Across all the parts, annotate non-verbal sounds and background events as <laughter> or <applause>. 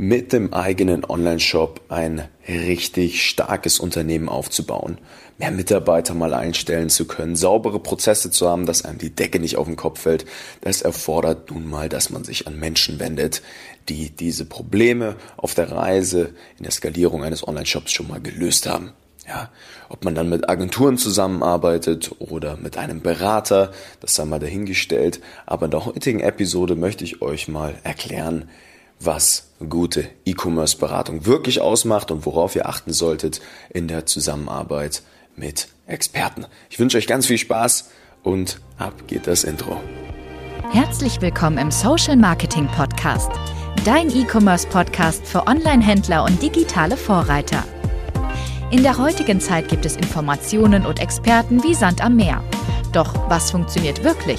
mit dem eigenen Online-Shop ein richtig starkes Unternehmen aufzubauen, mehr Mitarbeiter mal einstellen zu können, saubere Prozesse zu haben, dass einem die Decke nicht auf den Kopf fällt, das erfordert nun mal, dass man sich an Menschen wendet, die diese Probleme auf der Reise in der Skalierung eines Online-Shops schon mal gelöst haben. Ja, ob man dann mit Agenturen zusammenarbeitet oder mit einem Berater, das sei mal dahingestellt. Aber in der heutigen Episode möchte ich euch mal erklären, was gute E-Commerce-Beratung wirklich ausmacht und worauf ihr achten solltet in der Zusammenarbeit mit Experten. Ich wünsche euch ganz viel Spaß und ab geht das Intro. Herzlich willkommen im Social Marketing Podcast, dein E-Commerce-Podcast für Online-Händler und digitale Vorreiter. In der heutigen Zeit gibt es Informationen und Experten wie Sand am Meer. Doch was funktioniert wirklich?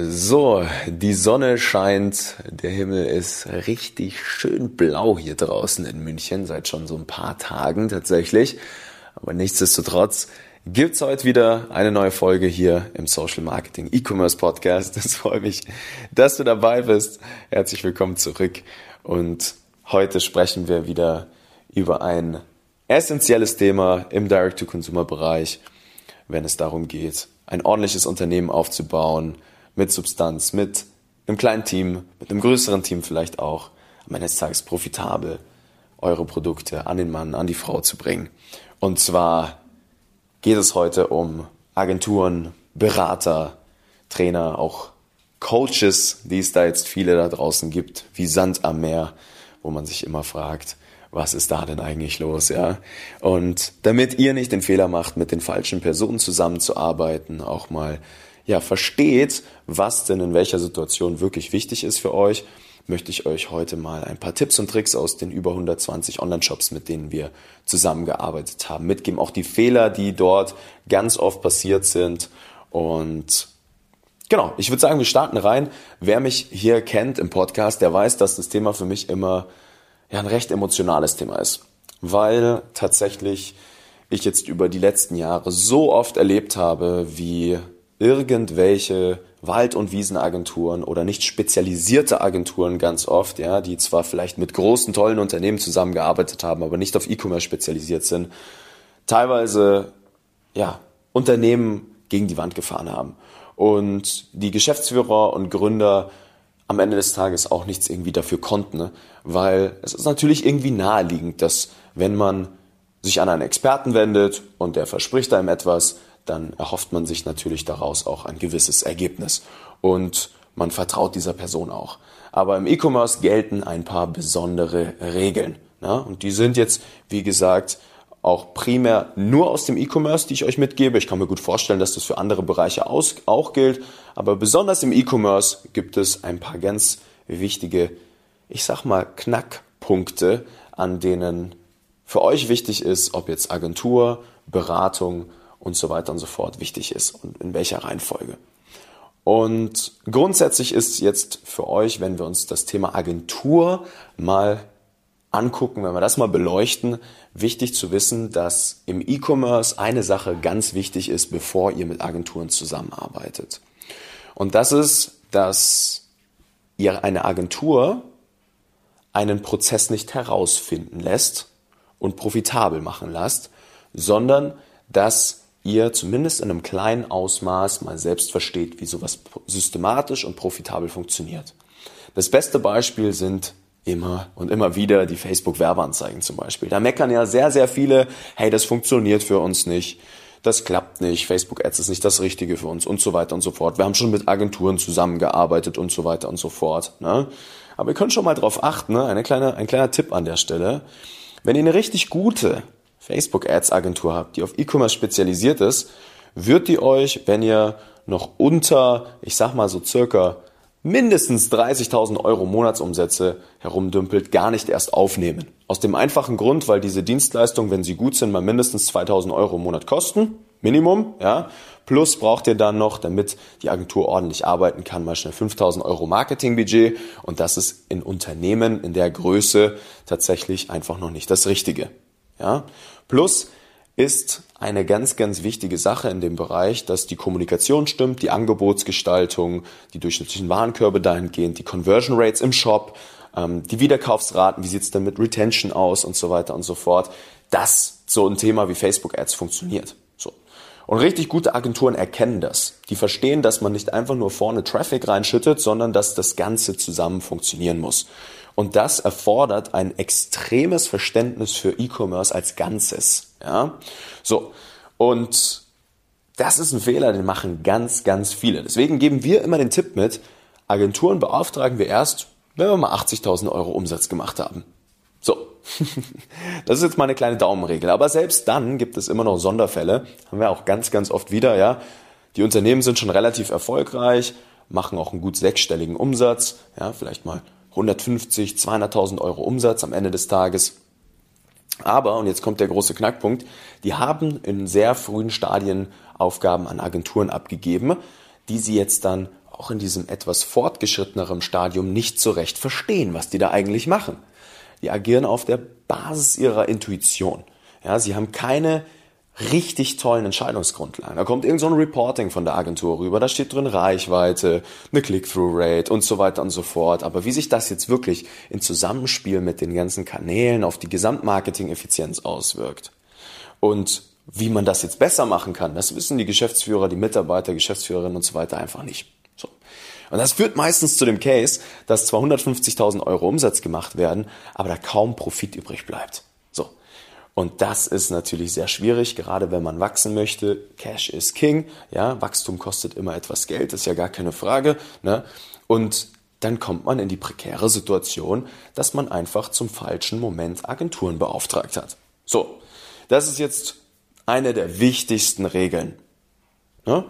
So, die Sonne scheint, der Himmel ist richtig schön blau hier draußen in München, seit schon so ein paar Tagen tatsächlich. Aber nichtsdestotrotz gibt's heute wieder eine neue Folge hier im Social Marketing E-Commerce Podcast. Es freut mich, dass du dabei bist. Herzlich willkommen zurück. Und heute sprechen wir wieder über ein essentielles Thema im Direct-to-Consumer-Bereich, wenn es darum geht, ein ordentliches Unternehmen aufzubauen, mit Substanz, mit einem kleinen Team, mit einem größeren Team vielleicht auch, am Ende des Tages profitabel eure Produkte an den Mann, an die Frau zu bringen. Und zwar geht es heute um Agenturen, Berater, Trainer, auch Coaches, die es da jetzt viele da draußen gibt, wie Sand am Meer, wo man sich immer fragt, was ist da denn eigentlich los, ja? Und damit ihr nicht den Fehler macht, mit den falschen Personen zusammenzuarbeiten, auch mal ja, versteht, was denn in welcher Situation wirklich wichtig ist für euch, möchte ich euch heute mal ein paar Tipps und Tricks aus den über 120 Online-Shops, mit denen wir zusammengearbeitet haben, mitgeben. Auch die Fehler, die dort ganz oft passiert sind. Und genau, ich würde sagen, wir starten rein. Wer mich hier kennt im Podcast, der weiß, dass das Thema für mich immer ja, ein recht emotionales Thema ist. Weil tatsächlich ich jetzt über die letzten Jahre so oft erlebt habe, wie irgendwelche Wald- und Wiesenagenturen oder nicht spezialisierte Agenturen ganz oft, ja, die zwar vielleicht mit großen, tollen Unternehmen zusammengearbeitet haben, aber nicht auf E-Commerce spezialisiert sind, teilweise, ja, Unternehmen gegen die Wand gefahren haben. Und die Geschäftsführer und Gründer am Ende des Tages auch nichts irgendwie dafür konnten, ne? weil es ist natürlich irgendwie naheliegend, dass wenn man sich an einen Experten wendet und der verspricht einem etwas, dann erhofft man sich natürlich daraus auch ein gewisses Ergebnis und man vertraut dieser Person auch. Aber im E-Commerce gelten ein paar besondere Regeln. Ne? Und die sind jetzt, wie gesagt, auch primär nur aus dem E-Commerce, die ich euch mitgebe. Ich kann mir gut vorstellen, dass das für andere Bereiche auch gilt. Aber besonders im E-Commerce gibt es ein paar ganz wichtige, ich sag mal, Knackpunkte, an denen für euch wichtig ist, ob jetzt Agentur, Beratung und so weiter und so fort wichtig ist und in welcher Reihenfolge. Und grundsätzlich ist jetzt für euch, wenn wir uns das Thema Agentur mal angucken, wenn wir das mal beleuchten, wichtig zu wissen, dass im E-Commerce eine Sache ganz wichtig ist, bevor ihr mit Agenturen zusammenarbeitet. Und das ist, dass ihr eine Agentur einen Prozess nicht herausfinden lässt und profitabel machen lasst, sondern dass ihr zumindest in einem kleinen Ausmaß mal selbst versteht, wie sowas systematisch und profitabel funktioniert. Das beste Beispiel sind immer und immer wieder die Facebook-Werbeanzeigen zum Beispiel. Da meckern ja sehr, sehr viele, hey, das funktioniert für uns nicht, das klappt nicht, Facebook-Ads ist nicht das Richtige für uns und so weiter und so fort. Wir haben schon mit Agenturen zusammengearbeitet und so weiter und so fort. Ne? Aber ihr könnt schon mal drauf achten, ne? eine kleine, ein kleiner Tipp an der Stelle. Wenn ihr eine richtig gute Facebook-Ads-Agentur habt, die auf E-Commerce spezialisiert ist, wird die euch, wenn ihr noch unter, ich sag mal so circa mindestens 30.000 Euro Monatsumsätze herumdümpelt, gar nicht erst aufnehmen. Aus dem einfachen Grund, weil diese Dienstleistungen, wenn sie gut sind, mal mindestens 2.000 Euro im Monat kosten. Minimum, ja. Plus braucht ihr dann noch, damit die Agentur ordentlich arbeiten kann, mal schnell 5000 Euro Marketingbudget. Und das ist in Unternehmen in der Größe tatsächlich einfach noch nicht das Richtige. Ja. Plus ist eine ganz, ganz wichtige Sache in dem Bereich, dass die Kommunikation stimmt, die Angebotsgestaltung, die durchschnittlichen Warenkörbe dahingehend, die Conversion Rates im Shop, ähm, die Wiederkaufsraten, wie sieht's denn mit Retention aus und so weiter und so fort, dass so ein Thema wie Facebook Ads funktioniert. So. Und richtig gute Agenturen erkennen das. Die verstehen, dass man nicht einfach nur vorne Traffic reinschüttet, sondern dass das Ganze zusammen funktionieren muss. Und das erfordert ein extremes Verständnis für E-Commerce als Ganzes. Ja? So. Und das ist ein Fehler, den machen ganz, ganz viele. Deswegen geben wir immer den Tipp mit, Agenturen beauftragen wir erst, wenn wir mal 80.000 Euro Umsatz gemacht haben. So. <laughs> Das ist jetzt mal eine kleine Daumenregel. Aber selbst dann gibt es immer noch Sonderfälle. Haben wir auch ganz, ganz oft wieder, ja. Die Unternehmen sind schon relativ erfolgreich, machen auch einen gut sechsstelligen Umsatz, ja, vielleicht mal 150, 200.000 Euro Umsatz am Ende des Tages. Aber, und jetzt kommt der große Knackpunkt, die haben in sehr frühen Stadien Aufgaben an Agenturen abgegeben, die sie jetzt dann auch in diesem etwas fortgeschritteneren Stadium nicht so recht verstehen, was die da eigentlich machen. Die agieren auf der Basis ihrer Intuition. Ja, sie haben keine richtig tollen Entscheidungsgrundlagen. Da kommt irgend so ein Reporting von der Agentur rüber, da steht drin Reichweite, eine Click-Through-Rate und so weiter und so fort. Aber wie sich das jetzt wirklich in Zusammenspiel mit den ganzen Kanälen auf die Gesamtmarketing-Effizienz auswirkt und wie man das jetzt besser machen kann, das wissen die Geschäftsführer, die Mitarbeiter, Geschäftsführerinnen und so weiter einfach nicht. So. Und das führt meistens zu dem Case, dass zwar 150.000 Euro Umsatz gemacht werden, aber da kaum Profit übrig bleibt. Und das ist natürlich sehr schwierig, gerade wenn man wachsen möchte. Cash is King. Ja, Wachstum kostet immer etwas Geld, ist ja gar keine Frage. Ne? Und dann kommt man in die prekäre Situation, dass man einfach zum falschen Moment Agenturen beauftragt hat. So, das ist jetzt eine der wichtigsten Regeln. Ne?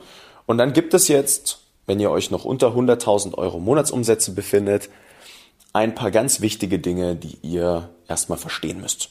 Und dann gibt es jetzt, wenn ihr euch noch unter 100.000 Euro Monatsumsätze befindet, ein paar ganz wichtige Dinge, die ihr erstmal verstehen müsst.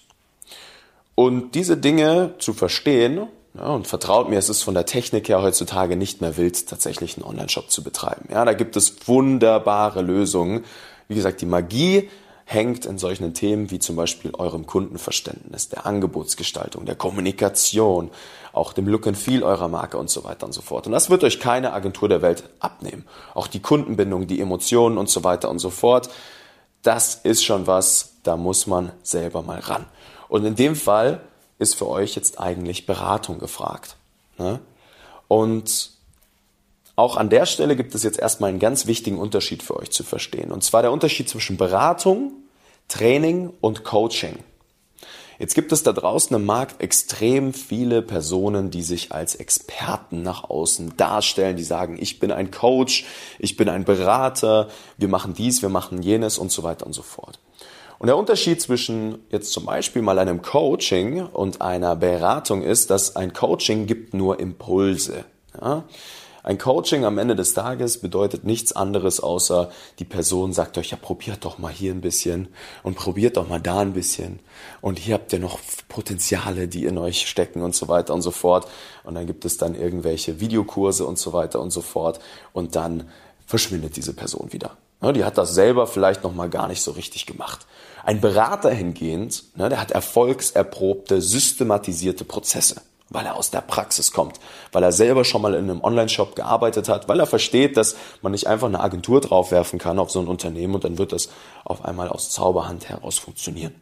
Und diese Dinge zu verstehen, ja, und vertraut mir, es ist von der Technik her heutzutage nicht mehr wild, tatsächlich einen Online-Shop zu betreiben. Ja, da gibt es wunderbare Lösungen. Wie gesagt, die Magie hängt in solchen Themen wie zum Beispiel eurem Kundenverständnis, der Angebotsgestaltung, der Kommunikation, auch dem Look and Feel eurer Marke und so weiter und so fort. Und das wird euch keine Agentur der Welt abnehmen. Auch die Kundenbindung, die Emotionen und so weiter und so fort. Das ist schon was, da muss man selber mal ran. Und in dem Fall ist für euch jetzt eigentlich Beratung gefragt. Ne? Und auch an der Stelle gibt es jetzt erstmal einen ganz wichtigen Unterschied für euch zu verstehen. Und zwar der Unterschied zwischen Beratung, Training und Coaching. Jetzt gibt es da draußen im Markt extrem viele Personen, die sich als Experten nach außen darstellen, die sagen, ich bin ein Coach, ich bin ein Berater, wir machen dies, wir machen jenes und so weiter und so fort. Und der Unterschied zwischen jetzt zum Beispiel mal einem Coaching und einer Beratung ist, dass ein Coaching gibt nur Impulse. Ja? Ein Coaching am Ende des Tages bedeutet nichts anderes, außer die Person sagt euch, ja, probiert doch mal hier ein bisschen und probiert doch mal da ein bisschen. Und hier habt ihr noch Potenziale, die in euch stecken und so weiter und so fort. Und dann gibt es dann irgendwelche Videokurse und so weiter und so fort. Und dann verschwindet diese Person wieder. Ja, die hat das selber vielleicht noch mal gar nicht so richtig gemacht. Ein Berater hingehend, ne, der hat erfolgserprobte, systematisierte Prozesse, weil er aus der Praxis kommt, weil er selber schon mal in einem Online-Shop gearbeitet hat, weil er versteht, dass man nicht einfach eine Agentur draufwerfen kann auf so ein Unternehmen und dann wird das auf einmal aus Zauberhand heraus funktionieren.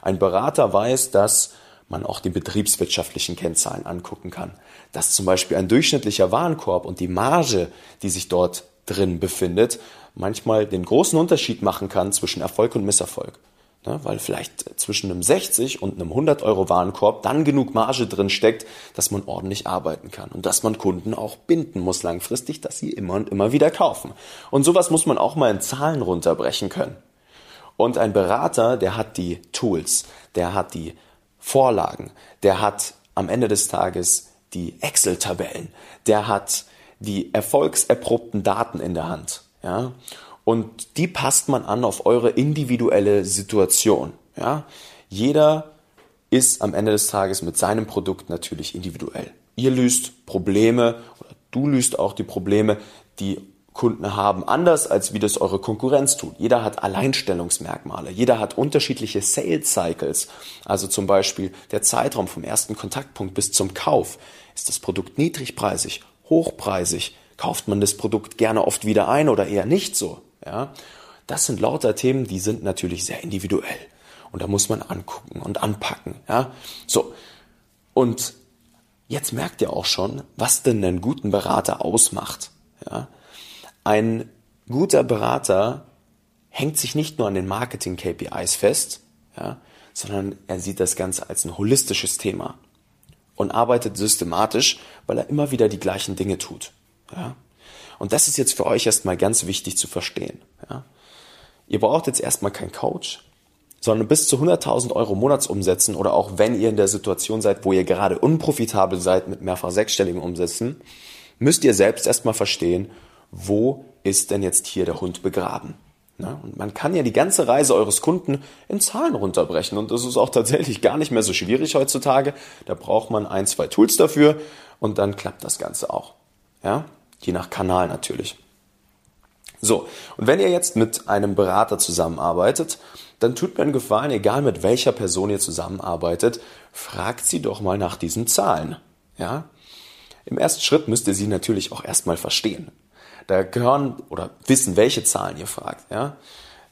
Ein Berater weiß, dass man auch die betriebswirtschaftlichen Kennzahlen angucken kann. Dass zum Beispiel ein durchschnittlicher Warenkorb und die Marge, die sich dort drin befindet, manchmal den großen Unterschied machen kann zwischen Erfolg und Misserfolg. Ne, weil vielleicht zwischen einem 60 und einem 100 Euro Warenkorb dann genug Marge drin steckt, dass man ordentlich arbeiten kann und dass man Kunden auch binden muss langfristig, dass sie immer und immer wieder kaufen. Und sowas muss man auch mal in Zahlen runterbrechen können. Und ein Berater, der hat die Tools, der hat die Vorlagen, der hat am Ende des Tages die Excel-Tabellen, der hat die erfolgserprobten Daten in der Hand. Ja? Und die passt man an auf eure individuelle Situation. Ja? Jeder ist am Ende des Tages mit seinem Produkt natürlich individuell. Ihr löst Probleme oder du löst auch die Probleme, die Kunden haben, anders als wie das eure Konkurrenz tut. Jeder hat Alleinstellungsmerkmale, jeder hat unterschiedliche Sales Cycles. Also zum Beispiel der Zeitraum vom ersten Kontaktpunkt bis zum Kauf. Ist das Produkt niedrigpreisig, hochpreisig? Kauft man das Produkt gerne oft wieder ein oder eher nicht so? Ja, das sind lauter Themen, die sind natürlich sehr individuell. Und da muss man angucken und anpacken. Ja, so. Und jetzt merkt ihr auch schon, was denn einen guten Berater ausmacht. Ja, ein guter Berater hängt sich nicht nur an den Marketing-KPIs fest, ja, sondern er sieht das Ganze als ein holistisches Thema und arbeitet systematisch, weil er immer wieder die gleichen Dinge tut. Ja. Und das ist jetzt für euch erstmal ganz wichtig zu verstehen. Ja. Ihr braucht jetzt erstmal keinen Coach, sondern bis zu 100.000 Euro Monatsumsätzen oder auch wenn ihr in der Situation seid, wo ihr gerade unprofitabel seid mit mehrfach sechsstelligen Umsätzen, müsst ihr selbst erstmal verstehen, wo ist denn jetzt hier der Hund begraben? Na, und man kann ja die ganze Reise eures Kunden in Zahlen runterbrechen und das ist auch tatsächlich gar nicht mehr so schwierig heutzutage. Da braucht man ein, zwei Tools dafür und dann klappt das Ganze auch. Ja, je nach Kanal natürlich. So, und wenn ihr jetzt mit einem Berater zusammenarbeitet, dann tut mir einen Gefallen, egal mit welcher Person ihr zusammenarbeitet, fragt sie doch mal nach diesen Zahlen. Ja? Im ersten Schritt müsst ihr sie natürlich auch erstmal verstehen. Da gehören oder wissen, welche Zahlen ihr fragt. Ja?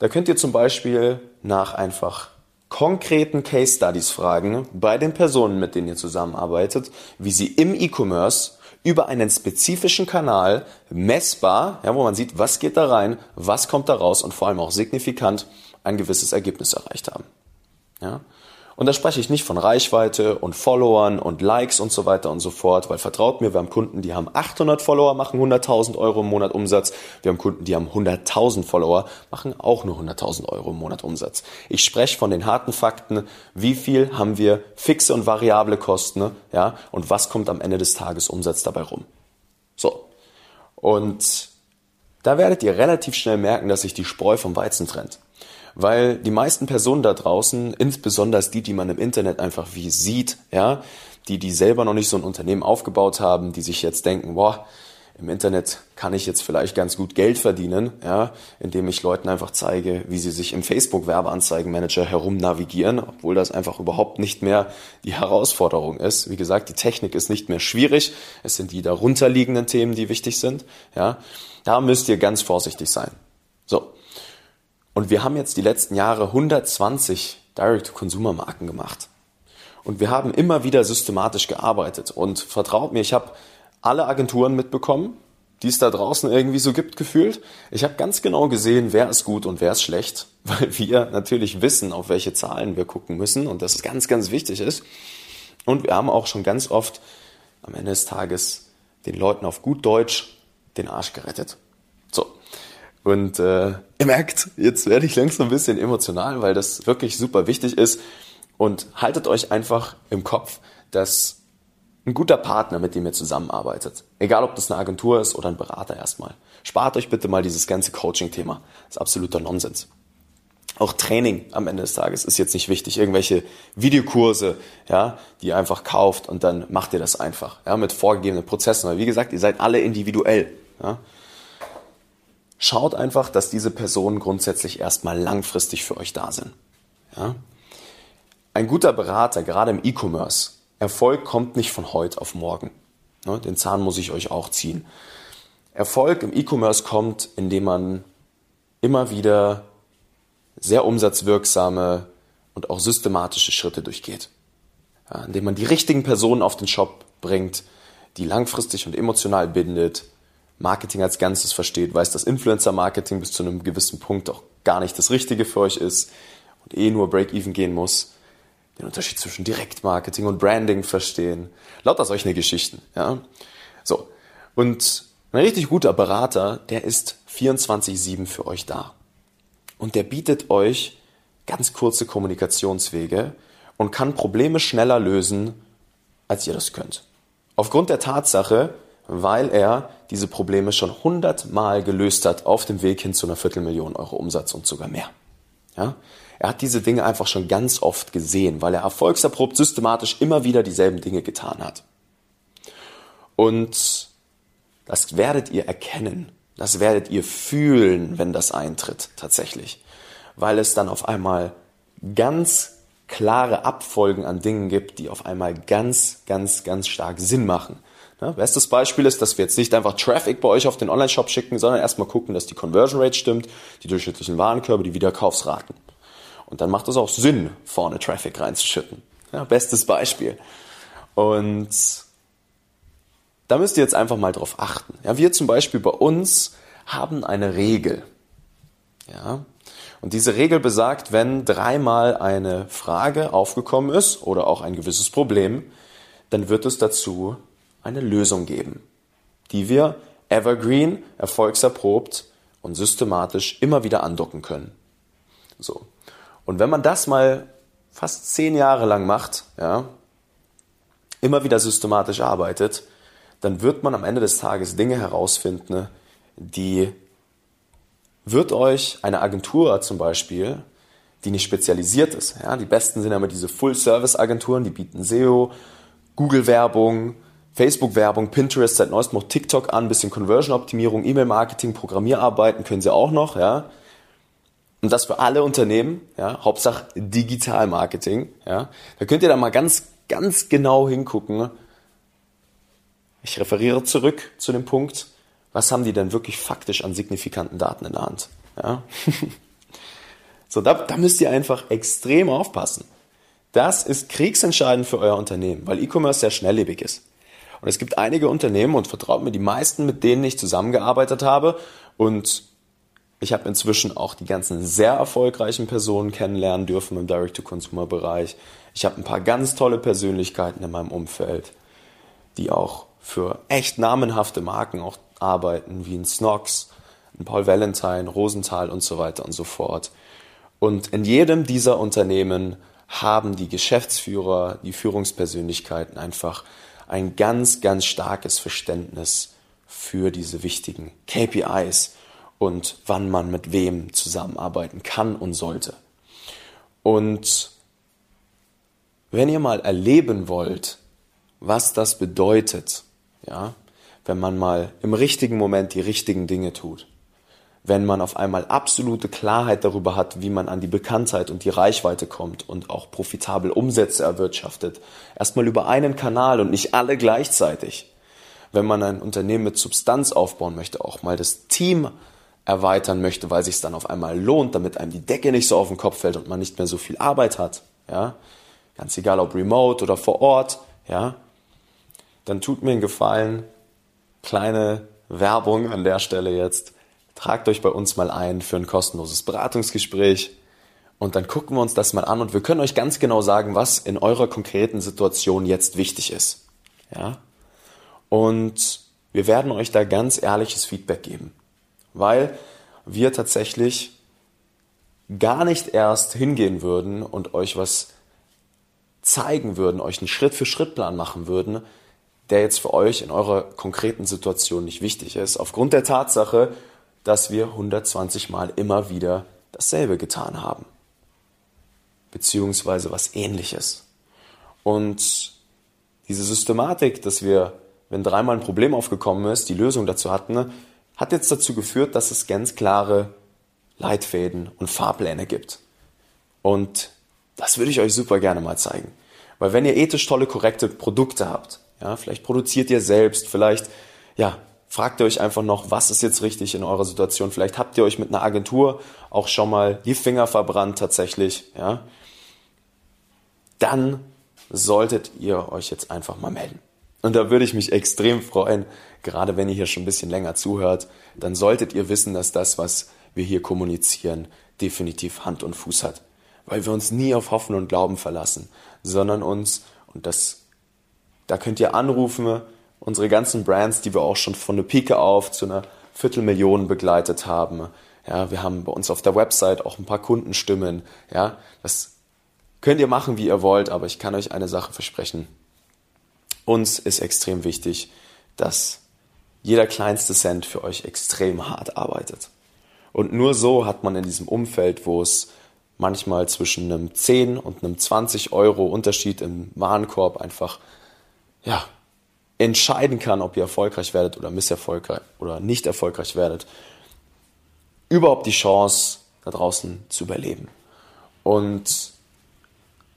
Da könnt ihr zum Beispiel nach einfach konkreten Case Studies fragen bei den Personen, mit denen ihr zusammenarbeitet, wie sie im E-Commerce über einen spezifischen Kanal messbar, ja, wo man sieht, was geht da rein, was kommt da raus und vor allem auch signifikant ein gewisses Ergebnis erreicht haben. Ja? Und da spreche ich nicht von Reichweite und Followern und Likes und so weiter und so fort, weil vertraut mir, wir haben Kunden, die haben 800 Follower, machen 100.000 Euro im Monat Umsatz. Wir haben Kunden, die haben 100.000 Follower, machen auch nur 100.000 Euro im Monat Umsatz. Ich spreche von den harten Fakten, wie viel haben wir fixe und variable Kosten, ja, und was kommt am Ende des Tages Umsatz dabei rum. So. Und da werdet ihr relativ schnell merken, dass sich die Spreu vom Weizen trennt. Weil die meisten Personen da draußen, insbesondere die, die man im Internet einfach wie sieht, ja, die, die selber noch nicht so ein Unternehmen aufgebaut haben, die sich jetzt denken, boah, im Internet kann ich jetzt vielleicht ganz gut Geld verdienen, ja, indem ich Leuten einfach zeige, wie sie sich im Facebook Werbeanzeigenmanager herum navigieren, obwohl das einfach überhaupt nicht mehr die Herausforderung ist. Wie gesagt, die Technik ist nicht mehr schwierig. Es sind die darunterliegenden Themen, die wichtig sind, ja. Da müsst ihr ganz vorsichtig sein. So. Und wir haben jetzt die letzten Jahre 120 Direct-to-Consumer-Marken gemacht. Und wir haben immer wieder systematisch gearbeitet. Und vertraut mir, ich habe alle Agenturen mitbekommen, die es da draußen irgendwie so gibt, gefühlt. Ich habe ganz genau gesehen, wer ist gut und wer ist schlecht, <laughs> weil wir natürlich wissen, auf welche Zahlen wir gucken müssen und das ganz, ganz wichtig ist. Und wir haben auch schon ganz oft am Ende des Tages den Leuten auf gut Deutsch den Arsch gerettet. Und äh, ihr merkt, jetzt werde ich langsam ein bisschen emotional, weil das wirklich super wichtig ist. Und haltet euch einfach im Kopf, dass ein guter Partner, mit dem ihr zusammenarbeitet, egal ob das eine Agentur ist oder ein Berater erstmal, spart euch bitte mal dieses ganze Coaching-Thema. Das ist absoluter Nonsens. Auch Training am Ende des Tages ist jetzt nicht wichtig. Irgendwelche Videokurse, ja, die ihr einfach kauft und dann macht ihr das einfach, ja, mit vorgegebenen Prozessen. Weil wie gesagt, ihr seid alle individuell, ja. Schaut einfach, dass diese Personen grundsätzlich erstmal langfristig für euch da sind. Ja? Ein guter Berater, gerade im E-Commerce, Erfolg kommt nicht von heute auf morgen. Ne? Den Zahn muss ich euch auch ziehen. Erfolg im E-Commerce kommt, indem man immer wieder sehr umsatzwirksame und auch systematische Schritte durchgeht. Indem man die richtigen Personen auf den Shop bringt, die langfristig und emotional bindet, Marketing als Ganzes versteht, weiß, dass Influencer-Marketing bis zu einem gewissen Punkt auch gar nicht das Richtige für euch ist und eh nur Break-Even gehen muss, den Unterschied zwischen Direktmarketing und Branding verstehen. Lauter solche Geschichten, ja. So. Und ein richtig guter Berater, der ist 24-7 für euch da. Und der bietet euch ganz kurze Kommunikationswege und kann Probleme schneller lösen, als ihr das könnt. Aufgrund der Tatsache, weil er diese Probleme schon hundertmal gelöst hat auf dem Weg hin zu einer Viertelmillion Euro Umsatz und sogar mehr. Ja? Er hat diese Dinge einfach schon ganz oft gesehen, weil er erfolgserprobt systematisch immer wieder dieselben Dinge getan hat. Und das werdet ihr erkennen, das werdet ihr fühlen, wenn das eintritt tatsächlich, weil es dann auf einmal ganz klare Abfolgen an Dingen gibt, die auf einmal ganz, ganz, ganz stark Sinn machen. Ja, bestes Beispiel ist, dass wir jetzt nicht einfach Traffic bei euch auf den Online-Shop schicken, sondern erstmal gucken, dass die Conversion Rate stimmt, die durchschnittlichen Warenkörbe, die Wiederkaufsraten. Und dann macht es auch Sinn, vorne Traffic reinzuschütten. Ja, bestes Beispiel. Und da müsst ihr jetzt einfach mal drauf achten. Ja, wir zum Beispiel bei uns haben eine Regel. Ja, und diese Regel besagt, wenn dreimal eine Frage aufgekommen ist oder auch ein gewisses Problem, dann wird es dazu eine Lösung geben, die wir evergreen, erfolgserprobt und systematisch immer wieder andocken können. So. Und wenn man das mal fast zehn Jahre lang macht, ja, immer wieder systematisch arbeitet, dann wird man am Ende des Tages Dinge herausfinden, die wird euch eine Agentur zum Beispiel, die nicht spezialisiert ist, ja, die besten sind immer diese Full-Service-Agenturen, die bieten SEO, Google-Werbung, Facebook-Werbung, Pinterest, seit neuestem auch TikTok an, bisschen Conversion-Optimierung, E-Mail-Marketing, Programmierarbeiten können sie auch noch, ja. Und das für alle Unternehmen, ja, Hauptsache Digital-Marketing, ja. Da könnt ihr da mal ganz, ganz genau hingucken. Ich referiere zurück zu dem Punkt, was haben die denn wirklich faktisch an signifikanten Daten in der Hand, ja. <laughs> so, da, da müsst ihr einfach extrem aufpassen. Das ist kriegsentscheidend für euer Unternehmen, weil E-Commerce sehr schnelllebig ist. Und es gibt einige Unternehmen und vertraut mir, die meisten, mit denen ich zusammengearbeitet habe und ich habe inzwischen auch die ganzen sehr erfolgreichen Personen kennenlernen dürfen im Direct-to-Consumer-Bereich. Ich habe ein paar ganz tolle Persönlichkeiten in meinem Umfeld, die auch für echt namenhafte Marken auch arbeiten, wie ein Snox, ein Paul Valentine, Rosenthal und so weiter und so fort. Und in jedem dieser Unternehmen haben die Geschäftsführer, die Führungspersönlichkeiten einfach ein ganz, ganz starkes Verständnis für diese wichtigen KPIs und wann man mit wem zusammenarbeiten kann und sollte. Und wenn ihr mal erleben wollt, was das bedeutet, ja, wenn man mal im richtigen Moment die richtigen Dinge tut, wenn man auf einmal absolute Klarheit darüber hat, wie man an die Bekanntheit und die Reichweite kommt und auch profitabel Umsätze erwirtschaftet. Erstmal über einen Kanal und nicht alle gleichzeitig. Wenn man ein Unternehmen mit Substanz aufbauen möchte, auch mal das Team erweitern möchte, weil sich es dann auf einmal lohnt, damit einem die Decke nicht so auf den Kopf fällt und man nicht mehr so viel Arbeit hat, ja, ganz egal ob remote oder vor Ort, ja, dann tut mir einen Gefallen, kleine Werbung an der Stelle jetzt tragt euch bei uns mal ein für ein kostenloses Beratungsgespräch und dann gucken wir uns das mal an und wir können euch ganz genau sagen, was in eurer konkreten Situation jetzt wichtig ist. Ja? Und wir werden euch da ganz ehrliches Feedback geben, weil wir tatsächlich gar nicht erst hingehen würden und euch was zeigen würden, euch einen Schritt-für-Schritt-Plan machen würden, der jetzt für euch in eurer konkreten Situation nicht wichtig ist, aufgrund der Tatsache, dass wir 120 Mal immer wieder dasselbe getan haben. Beziehungsweise was ähnliches. Und diese Systematik, dass wir, wenn dreimal ein Problem aufgekommen ist, die Lösung dazu hatten, hat jetzt dazu geführt, dass es ganz klare Leitfäden und Fahrpläne gibt. Und das würde ich euch super gerne mal zeigen. Weil wenn ihr ethisch tolle, korrekte Produkte habt, ja, vielleicht produziert ihr selbst, vielleicht, ja, fragt ihr euch einfach noch, was ist jetzt richtig in eurer Situation. Vielleicht habt ihr euch mit einer Agentur auch schon mal die Finger verbrannt tatsächlich, ja. Dann solltet ihr euch jetzt einfach mal melden. Und da würde ich mich extrem freuen, gerade wenn ihr hier schon ein bisschen länger zuhört, dann solltet ihr wissen, dass das, was wir hier kommunizieren, definitiv Hand und Fuß hat. Weil wir uns nie auf Hoffen und Glauben verlassen, sondern uns, und das, da könnt ihr anrufen, unsere ganzen Brands, die wir auch schon von der Pike auf zu einer Viertelmillion begleitet haben. Ja, wir haben bei uns auf der Website auch ein paar Kundenstimmen. Ja, das könnt ihr machen, wie ihr wollt, aber ich kann euch eine Sache versprechen. Uns ist extrem wichtig, dass jeder kleinste Cent für euch extrem hart arbeitet. Und nur so hat man in diesem Umfeld, wo es manchmal zwischen einem 10 und einem 20 Euro Unterschied im Warenkorb einfach, ja, entscheiden kann, ob ihr erfolgreich werdet oder misserfolgreich oder nicht erfolgreich werdet, überhaupt die Chance, da draußen zu überleben. Und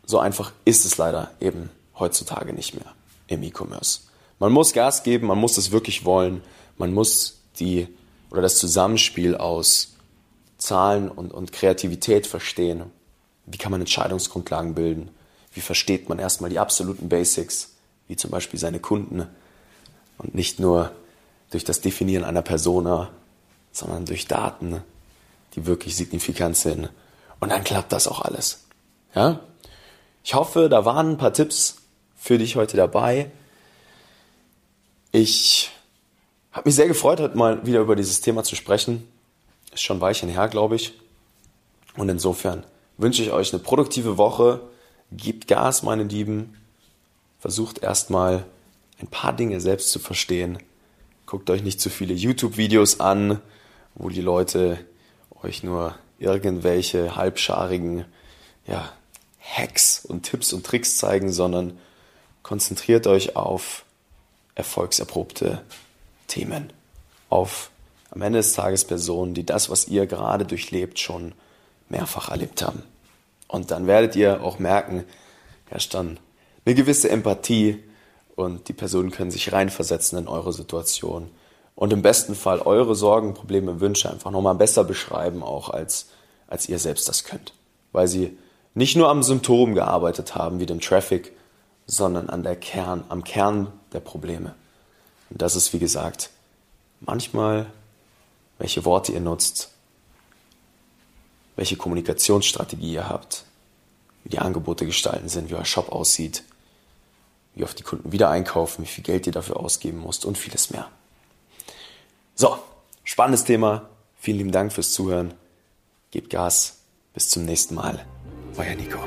so einfach ist es leider eben heutzutage nicht mehr im E-Commerce. Man muss Gas geben, man muss es wirklich wollen, man muss die oder das Zusammenspiel aus Zahlen und, und Kreativität verstehen. Wie kann man Entscheidungsgrundlagen bilden? Wie versteht man erstmal die absoluten Basics, wie zum Beispiel seine Kunden und nicht nur durch das Definieren einer Persona, sondern durch Daten, die wirklich signifikant sind. Und dann klappt das auch alles. Ja? Ich hoffe, da waren ein paar Tipps für dich heute dabei. Ich habe mich sehr gefreut, heute mal wieder über dieses Thema zu sprechen. Ist schon ein her, glaube ich. Und insofern wünsche ich euch eine produktive Woche. Gebt Gas, meine Lieben. Versucht erstmal ein paar Dinge selbst zu verstehen. Guckt euch nicht zu viele YouTube-Videos an, wo die Leute euch nur irgendwelche halbscharigen ja, Hacks und Tipps und Tricks zeigen, sondern konzentriert euch auf erfolgserprobte Themen, auf am Ende des Tages Personen, die das, was ihr gerade durchlebt, schon mehrfach erlebt haben. Und dann werdet ihr auch merken, herrscht dann eine gewisse Empathie und die Personen können sich reinversetzen in eure Situation und im besten Fall eure Sorgen, Probleme, Wünsche einfach nochmal besser beschreiben, auch als, als ihr selbst das könnt. Weil sie nicht nur am Symptom gearbeitet haben, wie dem Traffic, sondern an der Kern, am Kern der Probleme. Und das ist, wie gesagt, manchmal, welche Worte ihr nutzt, welche Kommunikationsstrategie ihr habt, wie die Angebote gestalten sind, wie euer Shop aussieht, wie oft die Kunden wieder einkaufen, wie viel Geld ihr dafür ausgeben müsst und vieles mehr. So, spannendes Thema. Vielen lieben Dank fürs Zuhören. Gebt Gas. Bis zum nächsten Mal. Euer Nico.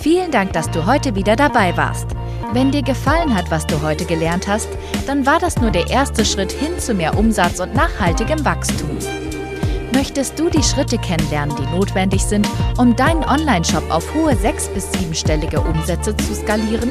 Vielen Dank, dass du heute wieder dabei warst. Wenn dir gefallen hat, was du heute gelernt hast, dann war das nur der erste Schritt hin zu mehr Umsatz und nachhaltigem Wachstum. Möchtest du die Schritte kennenlernen, die notwendig sind, um deinen Online-Shop auf hohe sechs- bis siebenstellige Umsätze zu skalieren?